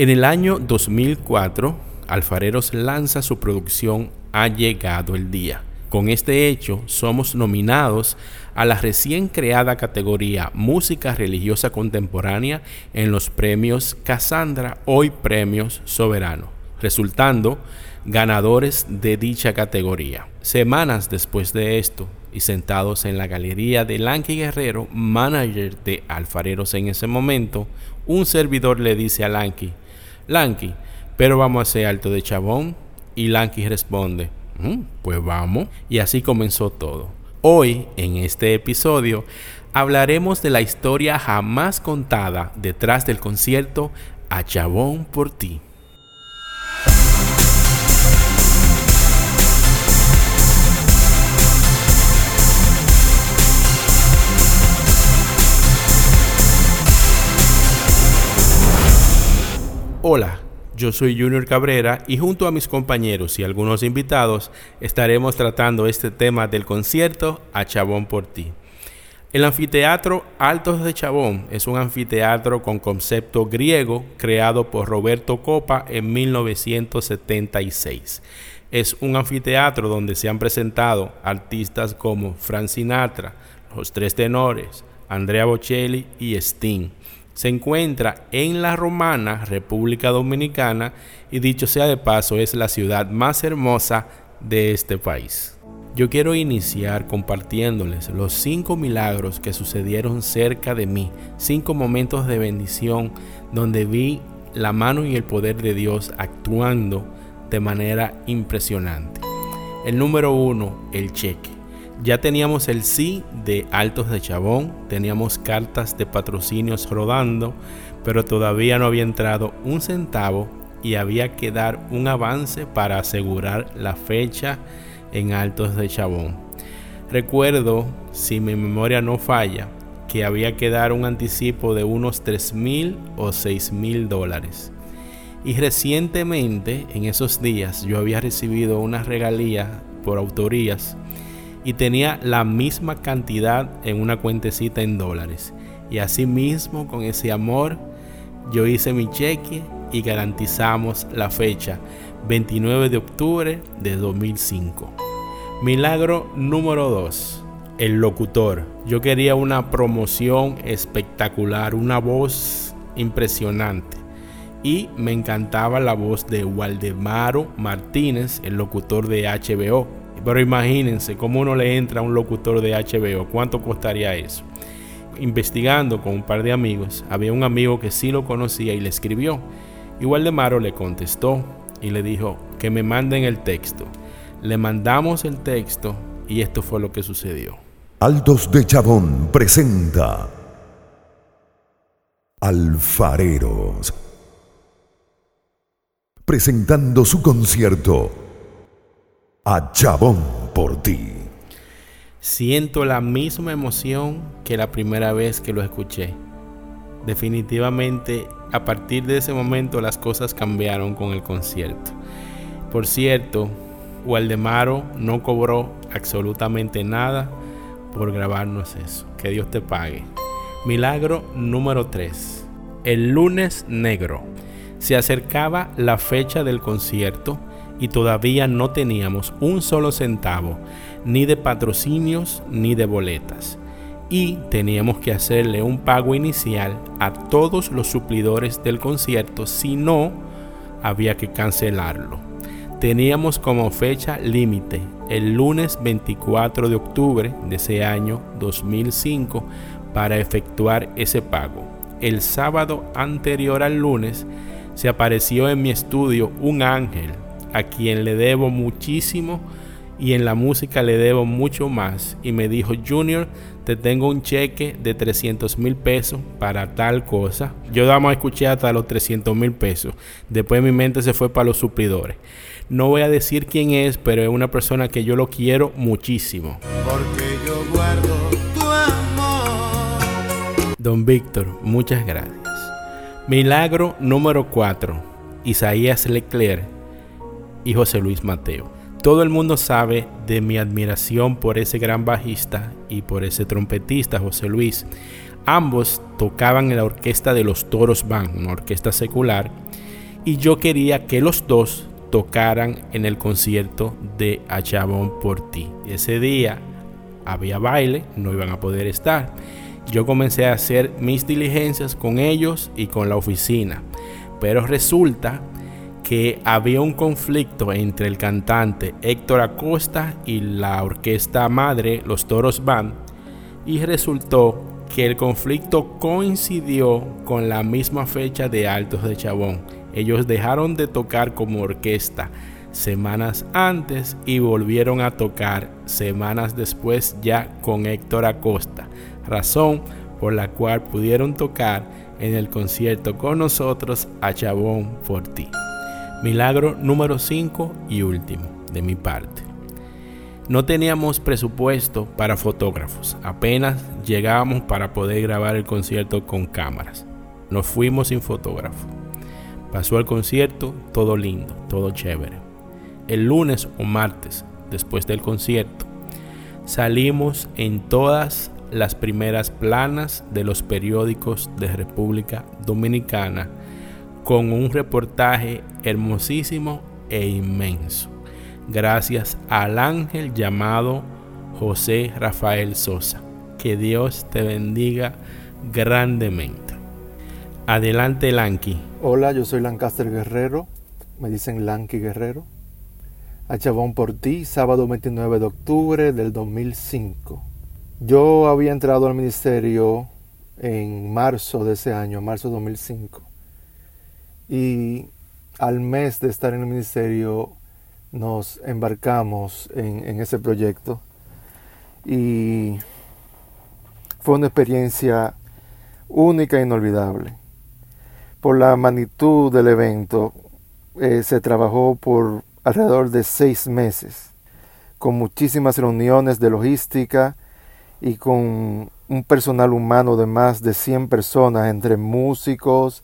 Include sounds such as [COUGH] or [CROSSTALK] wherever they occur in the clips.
En el año 2004, Alfareros lanza su producción Ha llegado el día. Con este hecho, somos nominados a la recién creada categoría Música Religiosa Contemporánea en los premios Cassandra, hoy Premios Soberano, resultando ganadores de dicha categoría. Semanas después de esto, y sentados en la galería de Lanky Guerrero, manager de Alfareros en ese momento, un servidor le dice a Lanky, Lanky, pero vamos a hacer alto de chabón. Y Lanky responde, mm, pues vamos. Y así comenzó todo. Hoy, en este episodio, hablaremos de la historia jamás contada detrás del concierto A Chabón por ti. Hola, yo soy Junior Cabrera y junto a mis compañeros y algunos invitados estaremos tratando este tema del concierto A Chabón por ti. El anfiteatro Altos de Chabón es un anfiteatro con concepto griego creado por Roberto Copa en 1976. Es un anfiteatro donde se han presentado artistas como Frank Sinatra, Los Tres Tenores, Andrea Bocelli y Sting se encuentra en la Romana, República Dominicana, y dicho sea de paso, es la ciudad más hermosa de este país. Yo quiero iniciar compartiéndoles los cinco milagros que sucedieron cerca de mí, cinco momentos de bendición donde vi la mano y el poder de Dios actuando de manera impresionante. El número uno, el cheque. Ya teníamos el sí de Altos de Chabón, teníamos cartas de patrocinios rodando, pero todavía no había entrado un centavo y había que dar un avance para asegurar la fecha en Altos de Chabón. Recuerdo, si mi memoria no falla, que había que dar un anticipo de unos 3 mil o 6 mil dólares. Y recientemente, en esos días, yo había recibido una regalía por autorías y tenía la misma cantidad en una cuentecita en dólares. Y así mismo con ese amor yo hice mi cheque y garantizamos la fecha 29 de octubre de 2005. Milagro número 2. El locutor. Yo quería una promoción espectacular, una voz impresionante. Y me encantaba la voz de Waldemaro Martínez, el locutor de HBO pero imagínense cómo uno le entra a un locutor de HBO, ¿cuánto costaría eso? Investigando con un par de amigos, había un amigo que sí lo conocía y le escribió. Igual de Maro le contestó y le dijo que me manden el texto. Le mandamos el texto y esto fue lo que sucedió. Altos de Chabón presenta Alfareros presentando su concierto a Chabón por ti. Siento la misma emoción que la primera vez que lo escuché. Definitivamente, a partir de ese momento las cosas cambiaron con el concierto. Por cierto, Waldemaro no cobró absolutamente nada por grabarnos eso. Que Dios te pague. Milagro número 3. El lunes negro. Se acercaba la fecha del concierto y todavía no teníamos un solo centavo, ni de patrocinios ni de boletas. Y teníamos que hacerle un pago inicial a todos los suplidores del concierto, si no, había que cancelarlo. Teníamos como fecha límite el lunes 24 de octubre de ese año 2005 para efectuar ese pago. El sábado anterior al lunes se apareció en mi estudio un ángel a quien le debo muchísimo y en la música le debo mucho más. Y me dijo, Junior, te tengo un cheque de 300 mil pesos para tal cosa. Yo damos a escuchar hasta los 300 mil pesos. Después mi mente se fue para los suplidores. No voy a decir quién es, pero es una persona que yo lo quiero muchísimo. Porque yo guardo tu amor. Don Víctor, muchas gracias. Milagro número 4. Isaías Leclerc y José Luis Mateo. Todo el mundo sabe de mi admiración por ese gran bajista y por ese trompetista José Luis. Ambos tocaban en la orquesta de los Toros Band, una orquesta secular, y yo quería que los dos tocaran en el concierto de Achabón por ti. Ese día había baile, no iban a poder estar. Yo comencé a hacer mis diligencias con ellos y con la oficina, pero resulta que había un conflicto entre el cantante Héctor Acosta y la orquesta madre Los Toros Band y resultó que el conflicto coincidió con la misma fecha de Altos de Chabón. Ellos dejaron de tocar como orquesta semanas antes y volvieron a tocar semanas después ya con Héctor Acosta, razón por la cual pudieron tocar en el concierto con nosotros a Chabón por ti. Milagro número 5 y último de mi parte. No teníamos presupuesto para fotógrafos, apenas llegábamos para poder grabar el concierto con cámaras. Nos fuimos sin fotógrafo. Pasó el concierto, todo lindo, todo chévere. El lunes o martes, después del concierto, salimos en todas las primeras planas de los periódicos de República Dominicana con un reportaje hermosísimo e inmenso, gracias al ángel llamado José Rafael Sosa. Que Dios te bendiga grandemente. Adelante, Lanky. Hola, yo soy Lancaster Guerrero. Me dicen Lanky Guerrero. A Chabón por ti, sábado 29 de octubre del 2005. Yo había entrado al ministerio en marzo de ese año, marzo 2005. Y al mes de estar en el ministerio nos embarcamos en, ese proyecto y fue una experiencia única e inolvidable. Por la magnitud del evento, eh, se trabajó por alrededor de seis meses, con muchísimas reuniones de logística y con un personal humano de más de 100 personas, entre músicos,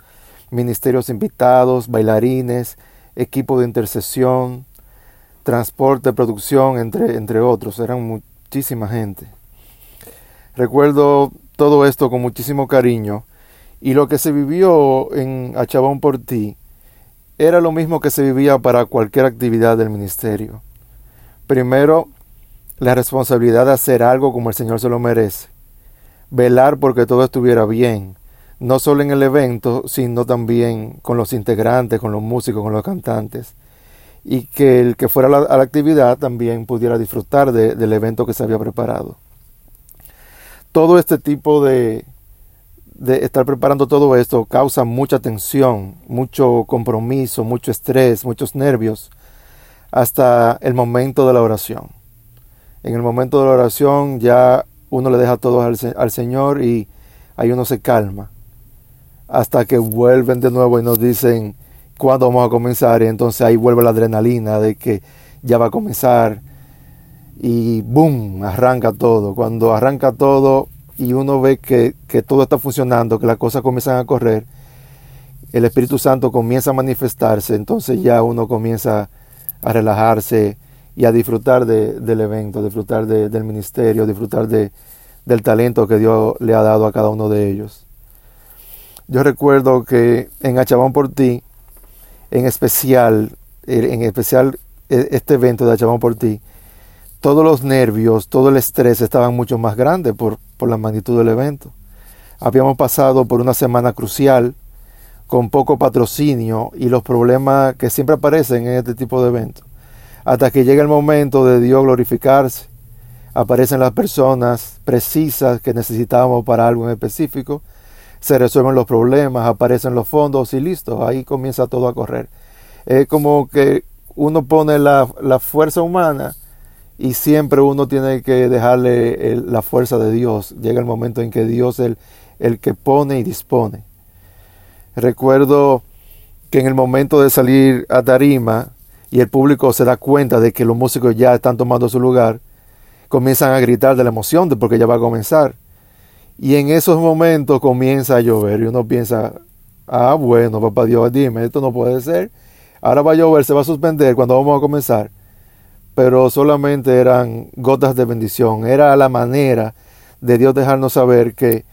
ministerios invitados, bailarines, equipo de intercesión, transporte, producción, entre, entre otros. Eran muchísima gente. Recuerdo todo esto con muchísimo cariño y lo que se vivió en Achabón por ti era lo mismo que se vivía para cualquier actividad del ministerio. Primero, la responsabilidad de hacer algo como el Señor se lo merece. Velar porque todo estuviera bien, no solo en el evento, sino también con los integrantes, con los músicos, con los cantantes. Y que el que fuera a la, actividad también pudiera disfrutar del evento que se había preparado. Todo este tipo de, de estar preparando todo esto causa mucha tensión, mucho compromiso, mucho estrés, muchos nervios, hasta el momento de la oración. En el momento de la oración ya uno le deja todo al, al Señor y ahí uno se calma hasta que vuelven de nuevo y nos dicen cuándo vamos a comenzar y entonces ahí vuelve la adrenalina de que ya va a comenzar y boom, arranca todo. Cuando arranca todo y uno ve que, que todo está funcionando, que las cosas comienzan a correr, el Espíritu Santo comienza a manifestarse, entonces ya uno comienza a relajarse y a disfrutar del evento, disfrutar del ministerio, disfrutar de, del talento que Dios le ha dado a cada uno de ellos. Yo recuerdo que en Achabón por ti, en especial, en especial e, este evento de Achabón por ti, todos los nervios, todo el estrés estaban mucho más grandes por, por la magnitud del evento. Habíamos pasado por una semana crucial, con poco patrocinio y los problemas que siempre aparecen en este tipo de eventos. Hasta que llega el momento de Dios glorificarse, aparecen las personas precisas que necesitábamos para algo en específico se resuelven los problemas, aparecen los fondos y listo, ahí comienza todo a correr. Es como que uno pone la, fuerza humana y siempre uno tiene que dejarle la fuerza de Dios. Llega el momento en que Dios es el, el que pone y dispone. Recuerdo que en el momento de salir a tarima y el público se da cuenta de que los músicos ya están tomando su lugar, comienzan a gritar de la emoción de porque ya va a comenzar. Y en esos momentos comienza a llover y uno piensa, ah, bueno, papá Dios, dime, esto no puede ser. Ahora va a llover, se va a suspender cuando vamos a comenzar. Pero solamente eran gotas de bendición. Era la manera de Dios dejarnos saber que,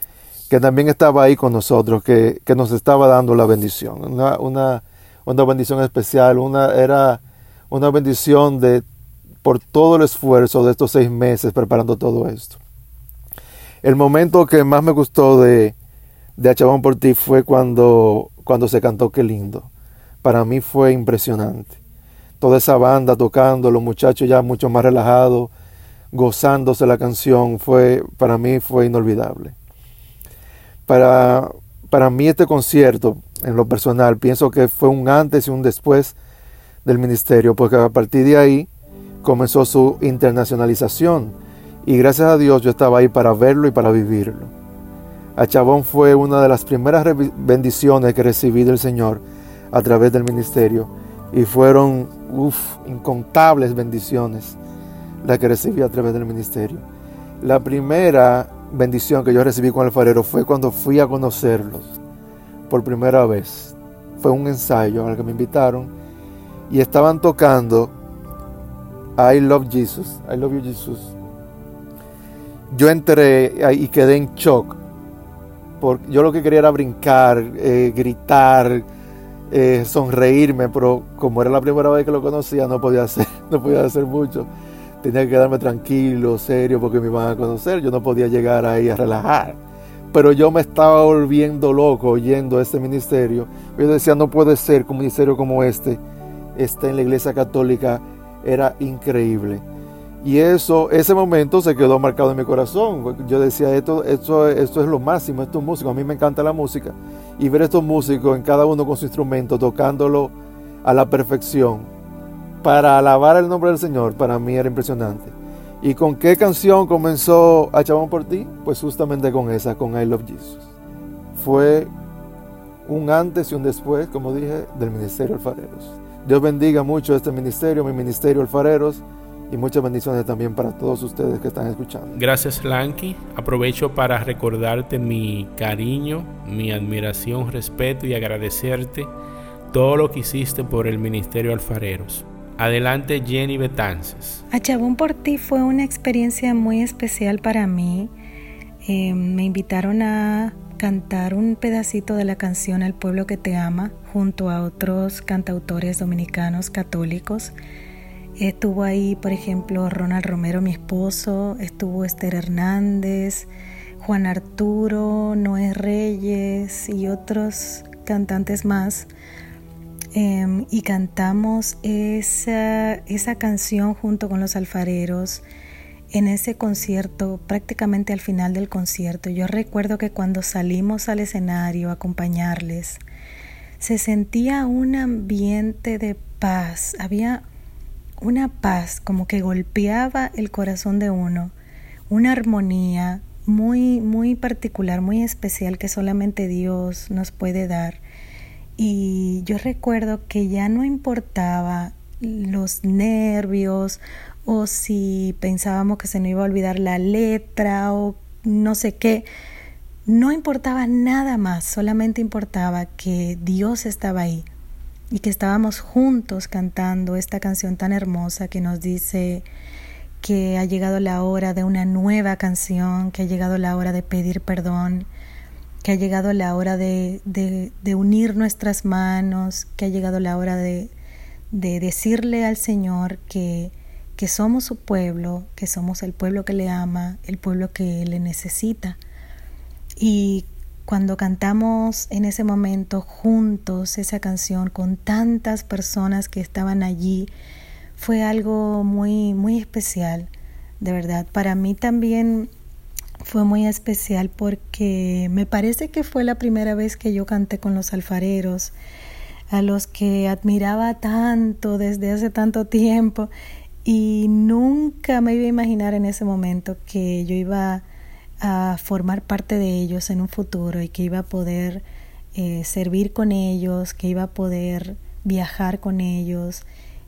que también estaba ahí con nosotros, que, que nos estaba dando la bendición. Una, una, una bendición especial, una, era una bendición de, por todo el esfuerzo de estos seis meses preparando todo esto. El momento que más me gustó de, de Achabón por ti fue cuando, cuando se cantó Qué lindo. Para mí fue impresionante. Toda esa banda tocando, los muchachos ya mucho más relajados, gozándose la canción, fue, para mí fue inolvidable. Para, para mí este concierto, en lo personal, pienso que fue un antes y un después del ministerio, porque a partir de ahí comenzó su internacionalización y gracias a Dios yo estaba ahí para verlo y para vivirlo. A Chabón fue una de las primeras bendiciones que recibí del Señor a través del ministerio y fueron incontables bendiciones las que recibí a través del ministerio. La primera bendición que yo recibí con el farero fue cuando fui a conocerlos por primera vez. Fue un ensayo al que me invitaron y estaban tocando I Love Jesus, I Love You Jesus. Yo entré y quedé en shock. Porque yo lo que quería era brincar, eh, gritar, eh, sonreírme, pero como era la primera vez que lo conocía, no podía hacer, [LAUGHS] no podía hacer mucho. Tenía que quedarme tranquilo, serio, porque me iban a conocer. Yo no podía llegar ahí a relajar. Pero yo me estaba volviendo loco oyendo este ministerio. Yo decía, no puede ser que un ministerio como este esté en la iglesia católica. Era increíble. Y eso, ese momento se quedó marcado en mi corazón. Yo decía, esto, esto, esto es lo máximo, esto es música. A mí me encanta la música. Y ver estos músicos, en cada uno con su instrumento, tocándolo a la perfección, para alabar el nombre del Señor, para mí era impresionante. ¿Y con qué canción comenzó A Chabón por ti? Pues justamente con esa, con I Love Jesus. Fue un antes y un después, como dije, del Ministerio Alfareros. Dios bendiga mucho este ministerio, mi Ministerio Alfareros y muchas bendiciones también para todos ustedes que están escuchando. Gracias Lanky. Aprovecho para recordarte mi cariño, mi admiración, respeto y agradecerte todo lo que hiciste por el Ministerio Alfareros. Adelante Jenny Betances. Achabón por ti fue una experiencia muy especial para mí. Eh, me invitaron a cantar un pedacito de la canción El pueblo que te ama junto a otros cantautores dominicanos católicos. Estuvo ahí, por ejemplo, Ronald Romero, mi esposo, estuvo Esther Hernández, Juan Arturo, Noé Reyes y otros cantantes más. Em, y cantamos esa, esa canción junto con los alfareros en ese concierto, prácticamente al final del concierto. Yo recuerdo que cuando salimos al escenario a acompañarles, se sentía un ambiente de paz, había una paz como que golpeaba el corazón de uno, una armonía muy, muy particular, muy especial que solamente Dios nos puede dar. Y yo recuerdo que ya no importaba los nervios o si pensábamos que se nos iba a olvidar la letra o no sé qué. No importaba nada más, solamente importaba que Dios estaba ahí y que estábamos juntos cantando esta canción tan hermosa que nos dice que ha llegado la hora de una nueva canción, que ha llegado la hora de pedir perdón, que ha llegado la hora de, de, unir nuestras manos, que ha llegado la hora de, de decirle al Señor que, que somos su pueblo, que somos el pueblo que le ama, el pueblo que le necesita. Y cuando cantamos en ese momento juntos esa canción con tantas personas que estaban allí, fue algo muy, muy especial, de verdad. Para mí también fue muy especial porque me parece que fue la primera vez que yo canté con los alfareros, a los que admiraba tanto desde hace tanto tiempo y nunca me iba a imaginar en ese momento que yo iba a formar parte de ellos en un futuro y que iba a poder eh, servir con ellos, que iba a poder viajar con ellos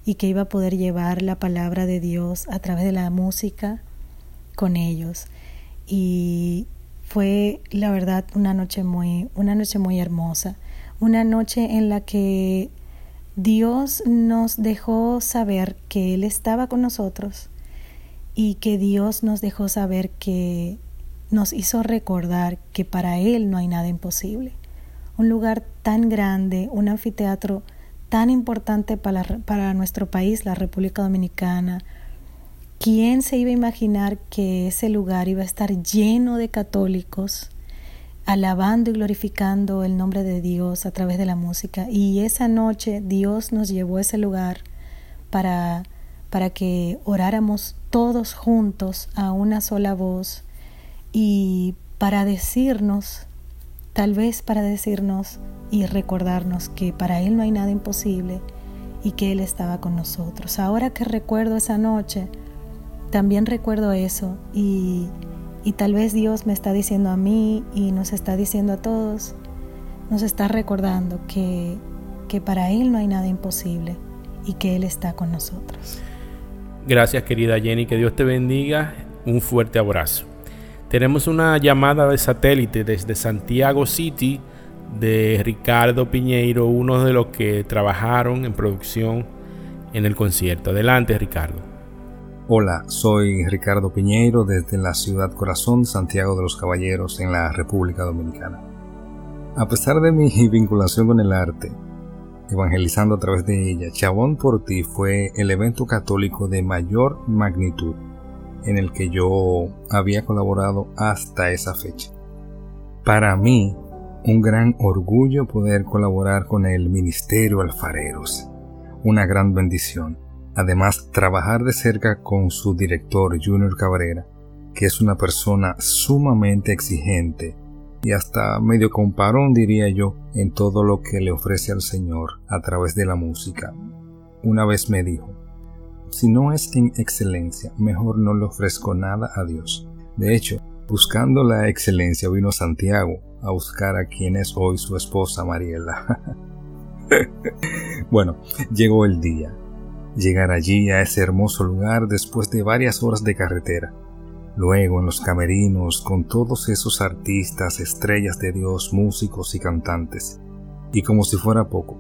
y que iba a poder llevar la palabra de Dios a través de la música con ellos. Y fue la verdad una noche muy una noche muy hermosa, una noche en la que Dios nos dejó saber que él estaba con nosotros y que Dios nos dejó saber que nos hizo recordar que para Él no hay nada imposible. Un lugar tan grande, un anfiteatro tan importante para, nuestro país, la República Dominicana. ¿Quién se iba a imaginar que ese lugar iba a estar lleno de católicos? alabando y glorificando el nombre de Dios a través de la música. Y esa noche Dios nos llevó a ese lugar para, para que oráramos todos juntos a una sola voz y para decirnos, tal vez para decirnos y recordarnos que para Él no hay nada imposible y que Él estaba con nosotros. Ahora que recuerdo esa noche, también recuerdo eso y y tal vez Dios me está diciendo a mí y nos está diciendo a todos, nos está recordando que, que para Él no hay nada imposible y que Él está con nosotros. Gracias querida Jenny, que Dios te bendiga. Un fuerte abrazo. Tenemos una llamada de satélite desde Santiago City de Ricardo Piñeiro, uno de los que trabajaron en producción en el concierto. Adelante Ricardo. Hola, soy Ricardo Piñeiro desde la ciudad corazón Santiago de los Caballeros en la República Dominicana. A pesar de mi [LAUGHS] vinculación con el arte, evangelizando a través de ella, Chabón por ti fue el evento católico de mayor magnitud en el que yo había colaborado hasta esa fecha. Para mí, un gran orgullo poder colaborar con el Ministerio Alfareros, una gran bendición Además, trabajar de cerca con su director Junior Cabrera, que es una persona sumamente exigente y hasta medio comparón diría yo en todo lo que le ofrece al Señor a través de la música. Una vez me dijo, si no es en excelencia, mejor no le ofrezco nada a Dios. De hecho, buscando la excelencia vino Santiago a buscar a quien es hoy su esposa Mariela. [LAUGHS] bueno, llegó el día llegar allí a ese hermoso lugar después de varias horas de carretera. Luego en los camerinos con todos esos artistas, estrellas de Dios, músicos y cantantes. Y como si fuera poco,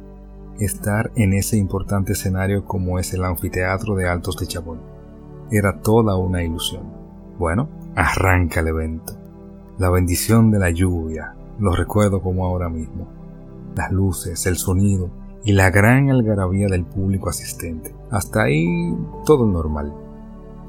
estar en ese importante escenario como es el anfiteatro de Altos de Chabón. Era toda una ilusión. Bueno, arranca el evento. La bendición de la lluvia, lo recuerdo como ahora mismo. Las luces, el sonido, y la gran algarabía del público asistente. Hasta ahí todo normal.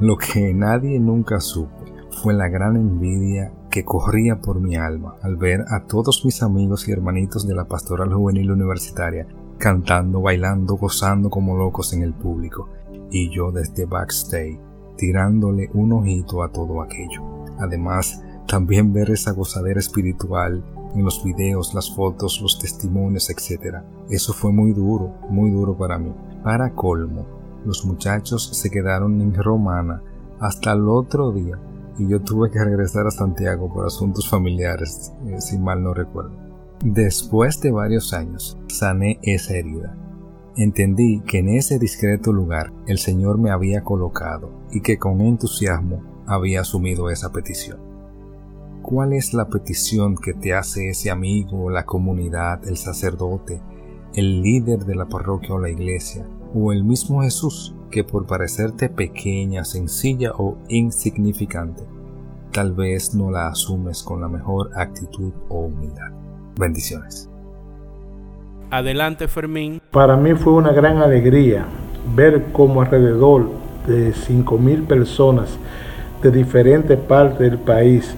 Lo que nadie nunca supo fue la gran envidia que corría por mi alma al ver a todos mis amigos y hermanitos de la pastoral juvenil universitaria cantando, bailando, gozando como locos en el público, y yo desde backstage tirándole un ojito a todo aquello. Además, también ver esa gozadera espiritual en los videos, las fotos, los testimonios, etc. Eso fue muy duro, muy duro para mí. Para colmo, los muchachos se quedaron en Romana hasta el otro día y yo tuve que regresar a Santiago por asuntos familiares, eh, si mal no recuerdo. Después de varios años, sané esa herida. Entendí que en ese discreto lugar el Señor me había colocado y que con entusiasmo había asumido esa petición. ¿Cuál es la petición que te hace ese amigo, la comunidad, el sacerdote, el líder de la parroquia o la iglesia, o el mismo Jesús, que por parecerte pequeña, sencilla o insignificante, tal vez no la asumes con la mejor actitud o humildad? Bendiciones. Adelante Fermín. Para mí fue una gran alegría ver cómo alrededor de 5.000 personas de diferentes partes del país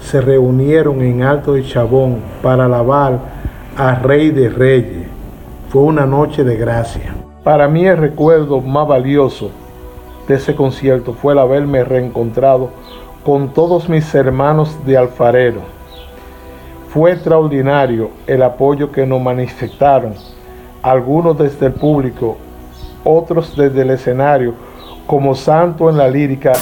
se reunieron en Alto de Chabón para alabar al Rey de Reyes. Fue una noche de gracia. Para mí el recuerdo más valioso de ese concierto fue el haberme reencontrado con todos mis hermanos de alfarero. Fue extraordinario el apoyo que nos manifestaron, algunos desde el público, otros desde el escenario, como santo en la lírica.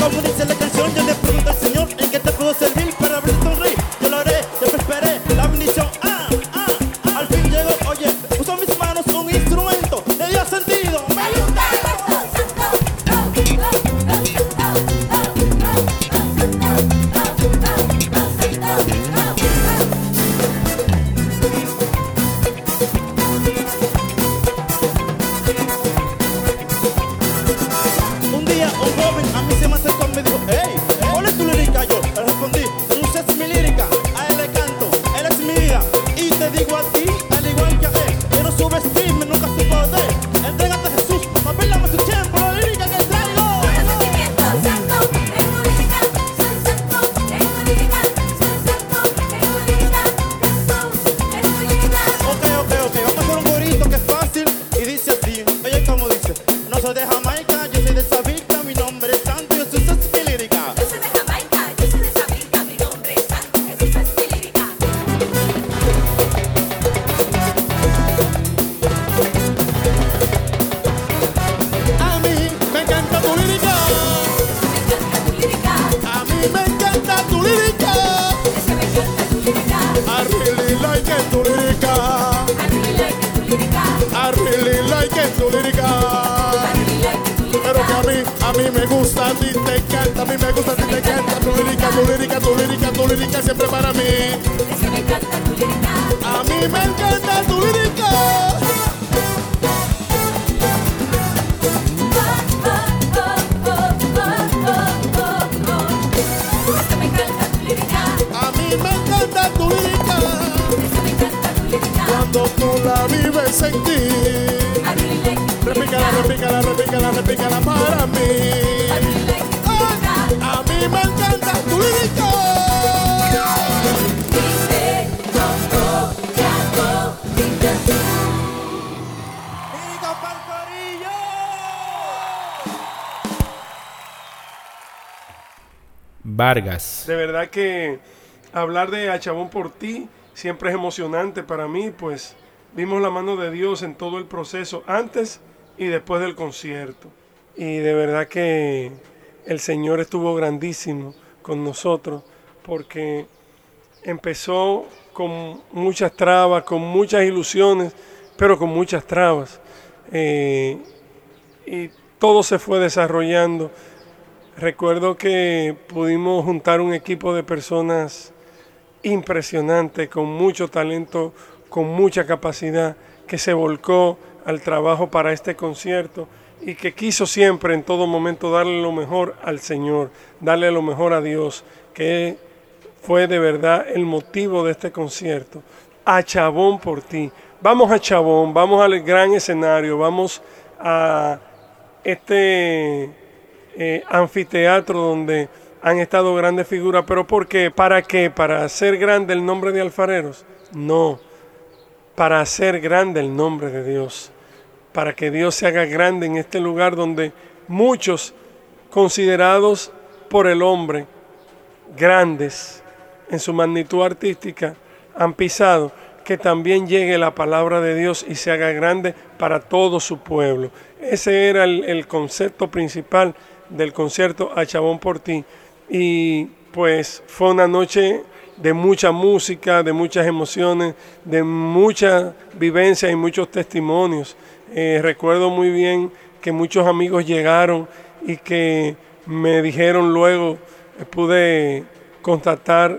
No se deja Jamaica. yo soy de esa A mí me encanta tu lírica. A mí me encanta tu lírica. Cuando tú la vives en ti. Vargas. De verdad que hablar de A Chabón por ti siempre es emocionante para mí, pues vimos la mano de Dios en todo el proceso, antes y después del concierto. Y de verdad que el Señor estuvo grandísimo con nosotros, porque empezó con muchas trabas, con muchas ilusiones, pero con muchas trabas. Eh, y todo se fue desarrollando. Recuerdo que pudimos juntar un equipo de personas impresionante, con mucho talento, con mucha capacidad, que se volcó al trabajo para este concierto y que quiso siempre en todo momento darle lo mejor al Señor, darle lo mejor a Dios, que fue de verdad el motivo de este concierto. A Chabón por ti. Vamos a Chabón, vamos al gran escenario, vamos a este eh, anfiteatro donde han estado grandes figuras. ¿Pero por qué? ¿Para qué? ¿Para hacer grande el nombre de alfareros? No, para hacer grande el nombre de Dios. Para que Dios se haga grande en este lugar donde muchos considerados por el hombre grandes en su magnitud artística han pisado, que también llegue la palabra de Dios y se haga grande para todo su pueblo. Ese era el, el concepto principal del concierto A Chabón por ti. Y pues fue una noche de mucha música, de muchas emociones, de mucha vivencia y muchos testimonios. Eh, recuerdo muy bien que muchos amigos llegaron y que me dijeron luego, eh, pude constatar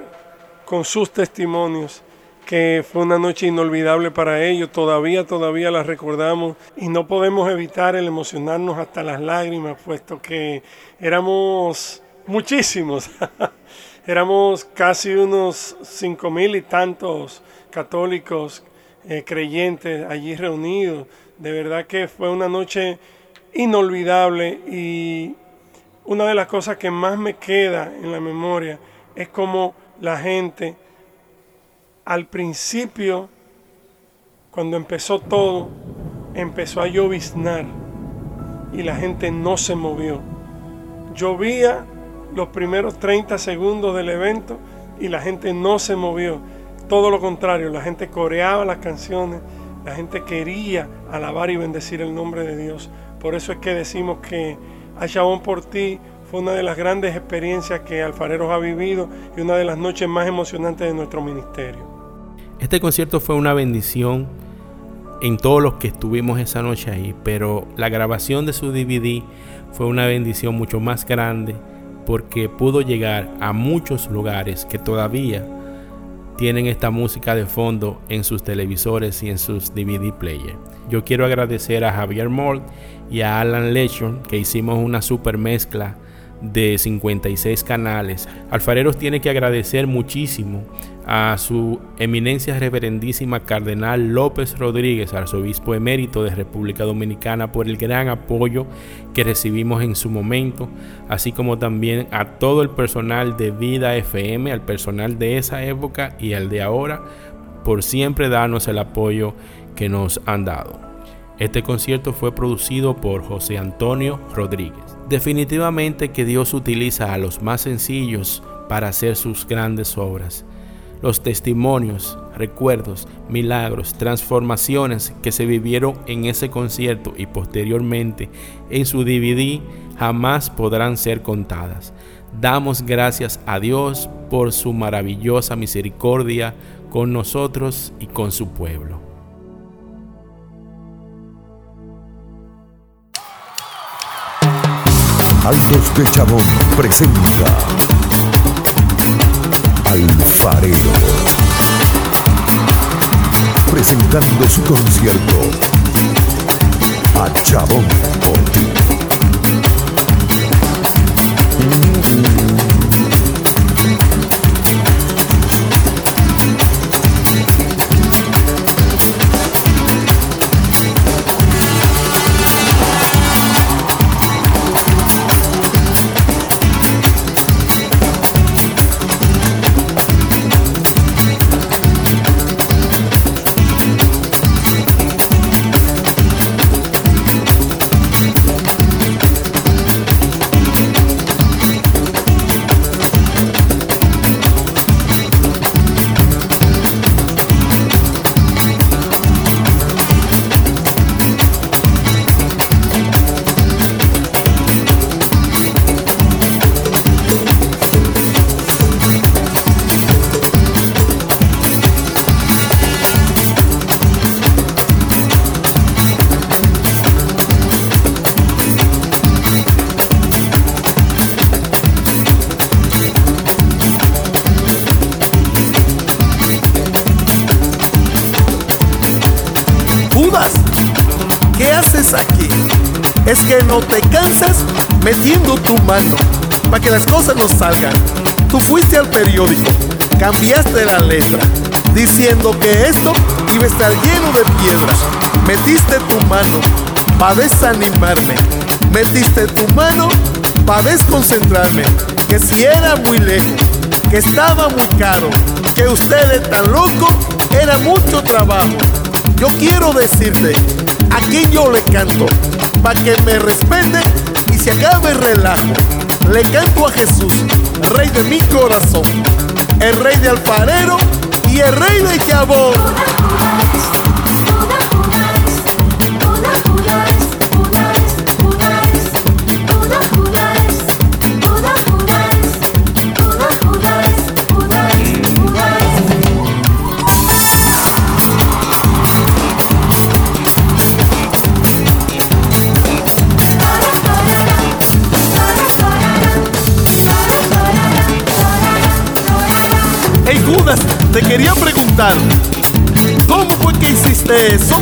con sus testimonios que fue una noche inolvidable para ellos, todavía, todavía la recordamos. Y no podemos evitar el emocionarnos hasta las lágrimas, puesto que éramos muchísimos, [LAUGHS] éramos casi unos cinco mil y tantos católicos eh, creyentes allí reunidos, de verdad que fue una noche inolvidable y una de las cosas que más me queda en la memoria es como la gente al principio, cuando empezó todo, empezó a lloviznar y la gente no se movió. Llovía los primeros 30 segundos del evento y la gente no se movió. Todo lo contrario, la gente coreaba las canciones, la gente quería alabar y bendecir el nombre de Dios. Por eso es que decimos que a por ti fue una de las grandes experiencias que Alfareros ha vivido y una de las noches más emocionantes de nuestro ministerio. Este concierto fue una bendición en todos los que estuvimos esa noche ahí, pero la grabación de su DVD fue una bendición mucho más grande porque pudo llegar a muchos lugares que todavía tienen esta música de fondo en sus televisores y en sus DVD players. Yo quiero agradecer a Javier Mold y a Alan Lechon que hicimos una super mezcla de 56 canales. Alfareros tiene que agradecer muchísimo a su eminencia reverendísima Cardenal López Rodríguez, arzobispo emérito de República Dominicana, por el gran apoyo que recibimos en su momento, así como también a todo el personal de Vida FM, al personal de esa época y al de ahora, por siempre darnos el apoyo que nos han dado. Este concierto fue producido por José Antonio Rodríguez. Definitivamente que Dios utiliza a los más sencillos para hacer sus grandes obras los testimonios, recuerdos, milagros, transformaciones que se vivieron en ese concierto y posteriormente en su DVD jamás podrán ser contadas. Damos gracias a Dios por su maravillosa misericordia con nosotros y con su pueblo. Altos de Chabón presenta Presentando su concierto. A Chabón. por mano para que las cosas no salgan. Tú fuiste al periódico, cambiaste la letra, diciendo que esto iba a estar lleno de piedras. Metiste tu mano para desanimarme, metiste tu mano para desconcentrarme, que si era muy lejos, que estaba muy caro, que ustedes tan loco, era mucho trabajo. Yo quiero decirte a quién yo le canto, para que me respete se acabe el relajo. Le canto a Jesús, rey de mi corazón, el rey de alfarero y el rey de Chabón. Hey Judas, te quería preguntar, ¿cómo fue que hiciste eso?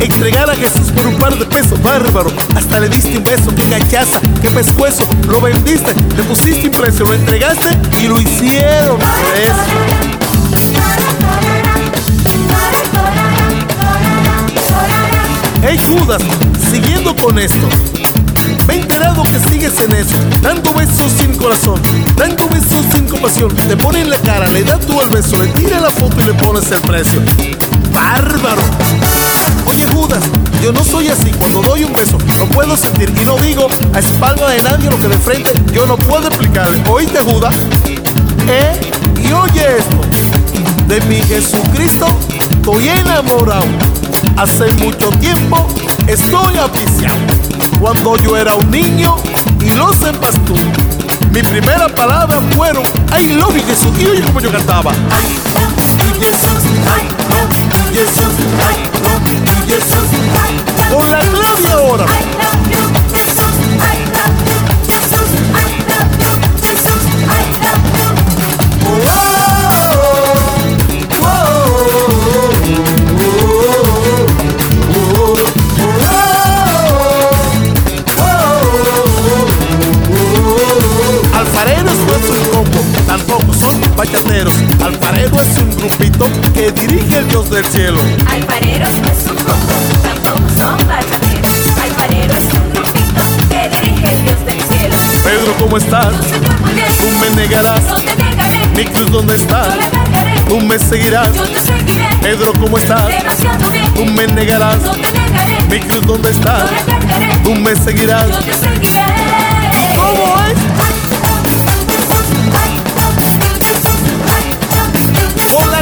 Entregar a Jesús por un par de pesos, bárbaro. Hasta le diste un beso, qué cachaza, qué pescuezo. Lo vendiste, le pusiste un precio, lo entregaste y lo hicieron por eso. Hey Judas, siguiendo con esto, que sigues en eso, dando besos sin corazón, dando besos sin compasión. Te pone en la cara, le das tú el beso, le tira la foto y le pones el precio. ¡Bárbaro! Oye Judas, yo no soy así, cuando doy un beso lo puedo sentir y no digo a espalda de nadie lo que de frente yo no puedo explicarle. ¿Oíste Judas? ¿Eh? Y oye esto, de mi Jesucristo estoy enamorado. Hace mucho tiempo estoy aficiado. Cuando yo era un niño y lo sepas tú. Mi primera palabra fueron I love you Jesús. Y como yo cantaba. Tú me seguirás. Yo te seguiré. Pedro, ¿cómo estás? Demasiado bien. Tú me negarás. No te negaré. Mi cruz, ¿dónde está? Yo. Tú me seguirás. Yo te seguiré. ¿Cómo es? Con la